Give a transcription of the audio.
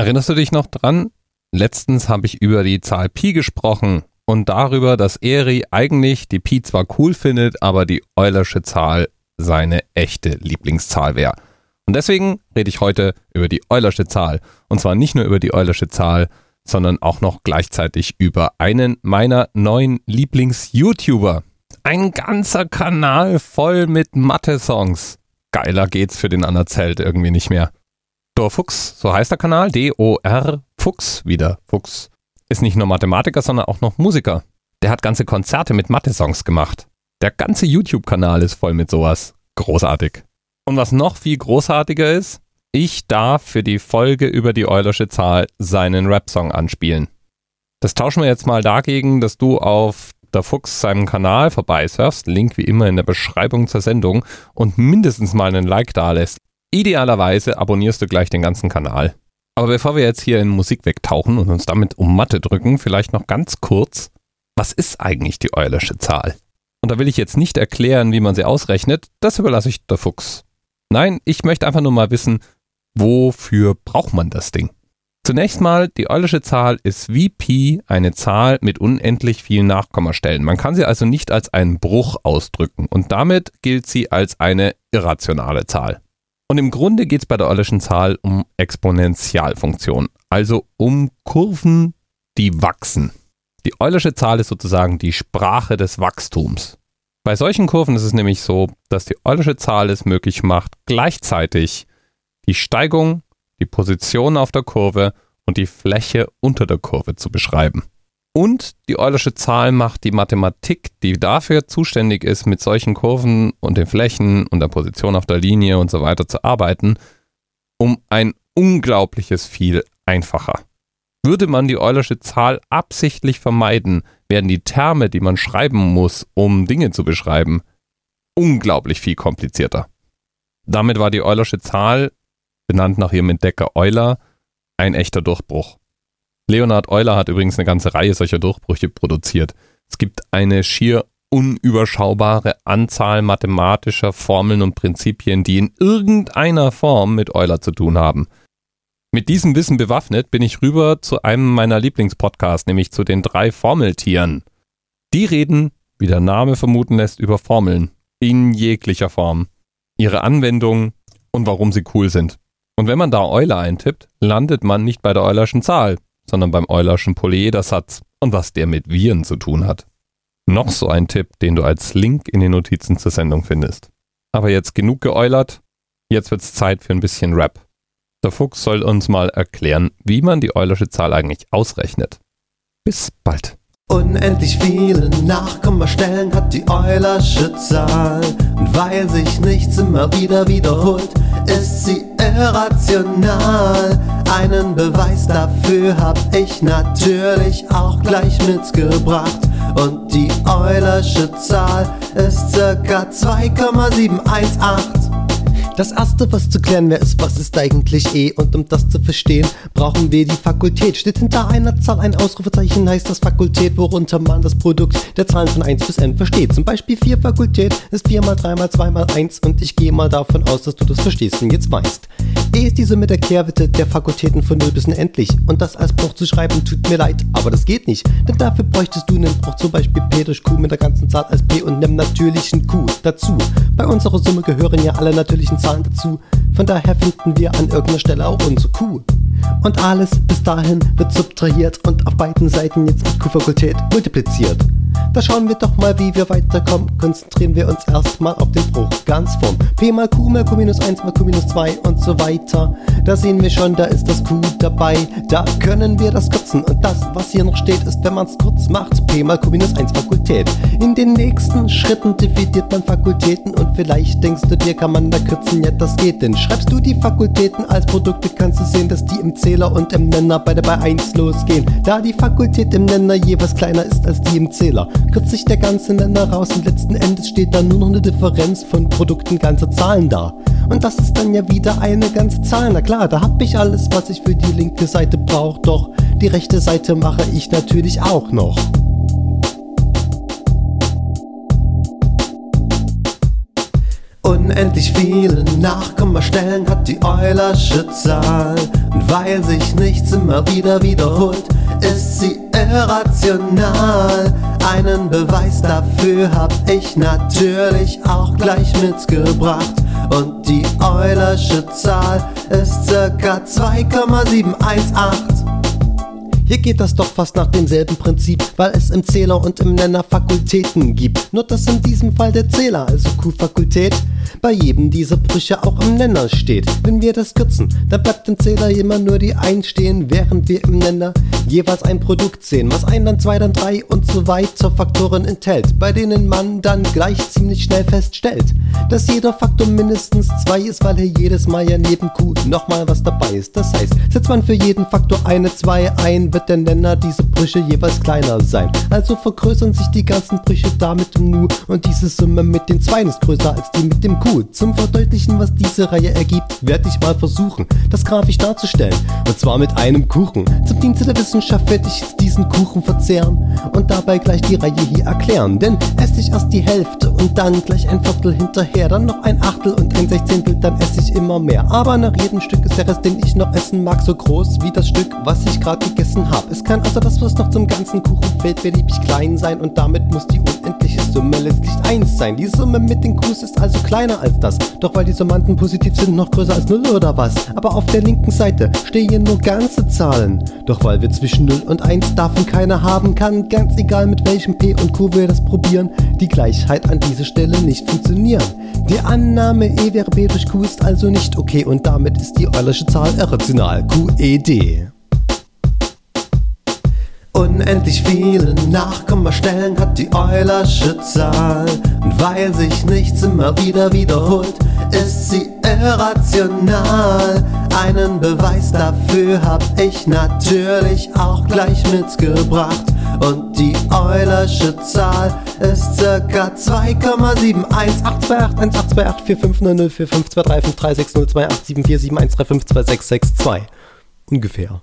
Erinnerst du dich noch dran? Letztens habe ich über die Zahl Pi gesprochen und darüber, dass Eri eigentlich die Pi zwar cool findet, aber die Eulersche Zahl seine echte Lieblingszahl wäre. Und deswegen rede ich heute über die Eulersche Zahl. Und zwar nicht nur über die Eulersche Zahl, sondern auch noch gleichzeitig über einen meiner neuen Lieblings-YouTuber. Ein ganzer Kanal voll mit Mathe-Songs. Geiler geht's für den Anerzählt irgendwie nicht mehr. Dor Fuchs, so heißt der Kanal, D-O-R Fuchs, wieder Fuchs, ist nicht nur Mathematiker, sondern auch noch Musiker. Der hat ganze Konzerte mit Mathe-Songs gemacht. Der ganze YouTube-Kanal ist voll mit sowas. Großartig. Und was noch viel großartiger ist, ich darf für die Folge über die Eulersche Zahl seinen Rap-Song anspielen. Das tauschen wir jetzt mal dagegen, dass du auf der Fuchs seinem Kanal vorbeisurfst, Link wie immer in der Beschreibung zur Sendung und mindestens mal einen Like da lässt. Idealerweise abonnierst du gleich den ganzen Kanal. Aber bevor wir jetzt hier in Musik wegtauchen und uns damit um Mathe drücken, vielleicht noch ganz kurz, was ist eigentlich die Eulersche Zahl? Und da will ich jetzt nicht erklären, wie man sie ausrechnet, das überlasse ich der Fuchs. Nein, ich möchte einfach nur mal wissen, wofür braucht man das Ding? Zunächst mal, die Eulersche Zahl ist wie Pi eine Zahl mit unendlich vielen Nachkommastellen. Man kann sie also nicht als einen Bruch ausdrücken und damit gilt sie als eine irrationale Zahl. Und im Grunde geht es bei der Eulerschen Zahl um Exponentialfunktionen, also um Kurven, die wachsen. Die Eulersche Zahl ist sozusagen die Sprache des Wachstums. Bei solchen Kurven ist es nämlich so, dass die Eulersche Zahl es möglich macht, gleichzeitig die Steigung die Position auf der Kurve und die Fläche unter der Kurve zu beschreiben. Und die Eulersche Zahl macht die Mathematik, die dafür zuständig ist, mit solchen Kurven und den Flächen und der Position auf der Linie und so weiter zu arbeiten, um ein unglaubliches viel einfacher. Würde man die Eulersche Zahl absichtlich vermeiden, werden die Terme, die man schreiben muss, um Dinge zu beschreiben, unglaublich viel komplizierter. Damit war die Eulersche Zahl benannt nach ihrem Entdecker Euler, ein echter Durchbruch. Leonhard Euler hat übrigens eine ganze Reihe solcher Durchbrüche produziert. Es gibt eine schier unüberschaubare Anzahl mathematischer Formeln und Prinzipien, die in irgendeiner Form mit Euler zu tun haben. Mit diesem Wissen bewaffnet bin ich rüber zu einem meiner Lieblingspodcasts, nämlich zu den drei Formeltieren. Die reden, wie der Name vermuten lässt, über Formeln in jeglicher Form, ihre Anwendung und warum sie cool sind. Und wenn man da Euler eintippt, landet man nicht bei der Eulerschen Zahl, sondern beim Eulerschen Polyedersatz und was der mit Viren zu tun hat. Noch so ein Tipp, den du als Link in den Notizen zur Sendung findest. Aber jetzt genug geeulert, jetzt wird's Zeit für ein bisschen Rap. Der Fuchs soll uns mal erklären, wie man die Eulersche Zahl eigentlich ausrechnet. Bis bald. Unendlich viele Nachkommastellen hat die Eulersche Zahl. Und weil sich nichts immer wieder wiederholt, ist sie irrational. Einen Beweis dafür hab ich natürlich auch gleich mitgebracht. Und die Eulersche Zahl ist circa 2,718. Das erste, was zu klären wäre, ist, was ist eigentlich E? Und um das zu verstehen, brauchen wir die Fakultät. Steht hinter einer Zahl ein Ausrufezeichen, heißt das Fakultät, worunter man das Produkt der Zahlen von 1 bis n versteht. Zum Beispiel 4 Fakultät ist 4 mal 3 mal 2 mal 1 und ich gehe mal davon aus, dass du das verstehst und jetzt weißt. E ist die Summe der Kehrwerte der Fakultäten von 0 bis unendlich. Und das als Bruch zu schreiben, tut mir leid, aber das geht nicht. Denn dafür bräuchtest du einen Bruch, zum Beispiel P durch Q mit der ganzen Zahl als P und einem natürlichen Q dazu. Bei unserer Summe gehören ja alle natürlichen Zahlen dazu. Von daher finden wir an irgendeiner Stelle auch unsere Q. Und alles bis dahin wird subtrahiert und auf beiden Seiten jetzt mit Q-Fakultät multipliziert. Da schauen wir doch mal, wie wir weiterkommen. Konzentrieren wir uns erstmal auf den Bruch ganz vorn. P mal Q mal Q minus 1 mal Q minus 2 und so weiter. Da sehen wir schon, da ist das Q dabei. Da können wir das kürzen. Und das, was hier noch steht, ist, wenn man es kurz macht, P mal Q minus 1 Fakultät. In den nächsten Schritten dividiert man Fakultäten und vielleicht denkst du dir, kann man da kürzen? Ja, das geht. Denn schreibst du die Fakultäten als Produkte, kannst du sehen, dass die im Zähler und im Nenner beide bei 1 losgehen. Da die Fakultät im Nenner jeweils kleiner ist als die im Zähler. Kürzt sich der ganze Nenner raus und letzten Endes steht da nur noch eine Differenz von Produkten ganzer Zahlen da. Und das ist dann ja wieder eine ganze Zahl. Na klar, da hab ich alles, was ich für die linke Seite brauch. Doch die rechte Seite mache ich natürlich auch noch. Unendlich viele Nachkommastellen hat die Eulersche Zahl. Und weil sich nichts immer wieder wiederholt, ist sie irrational. Einen Beweis dafür hab ich natürlich auch gleich mitgebracht. Und die Eulersche Zahl ist circa 2,718. Hier geht das doch fast nach demselben Prinzip, weil es im Zähler und im Nenner Fakultäten gibt. Nur dass in diesem Fall der Zähler, also Q-Fakultät, bei jedem dieser Brüche auch im Nenner steht. Wenn wir das kürzen, dann bleibt im Zähler immer nur die 1 stehen, während wir im Nenner jeweils ein Produkt sehen, was ein, dann zwei, dann drei und so weiter Faktoren enthält, bei denen man dann gleich ziemlich schnell feststellt, dass jeder Faktor mindestens zwei ist, weil hier jedes Mal ja neben Q nochmal was dabei ist. Das heißt, setzt man für jeden Faktor eine 2 ein, wird der Nenner diese Brüche jeweils kleiner sein. Also vergrößern sich die ganzen Brüche damit im Nu und diese Summe mit den Zweien ist größer als die mit dem Q. Zum Verdeutlichen, was diese Reihe ergibt, werde ich mal versuchen, das grafisch darzustellen. Und zwar mit einem Kuchen. Zum Dienste der Wissenschaft werde ich jetzt diesen Kuchen verzehren und dabei gleich die Reihe hier erklären. Denn esse ich erst die Hälfte und dann gleich ein Viertel hinterher, dann noch ein Achtel und ein Sechzehntel, dann esse ich immer mehr. Aber nach jedem Stück ist der Rest, den ich noch essen mag, so groß wie das Stück, was ich gerade gegessen habe. Es kann also das, was noch zum ganzen Kuchen fehlt, beliebig klein sein und damit muss die unendliche Summe letztlich 1 sein. Die Summe mit den Qs ist also kleiner als das. Doch weil die Summanden positiv sind, noch größer als 0 oder was? Aber auf der linken Seite stehen nur ganze Zahlen. Doch weil wir zwischen 0 und 1 davon keine haben, kann ganz egal mit welchem P und Q wir das probieren, die Gleichheit an dieser Stelle nicht funktionieren. Die Annahme E wäre B durch Q ist also nicht okay und damit ist die Eulersche Zahl irrational. QED. Unendlich viele Nachkommastellen hat die Eulersche Zahl. Und weil sich nichts immer wieder wiederholt, ist sie irrational. Einen Beweis dafür hab ich natürlich auch gleich mitgebracht. Und die Eulersche Zahl ist circa 2,71858128450045235360287471352662. Ungefähr.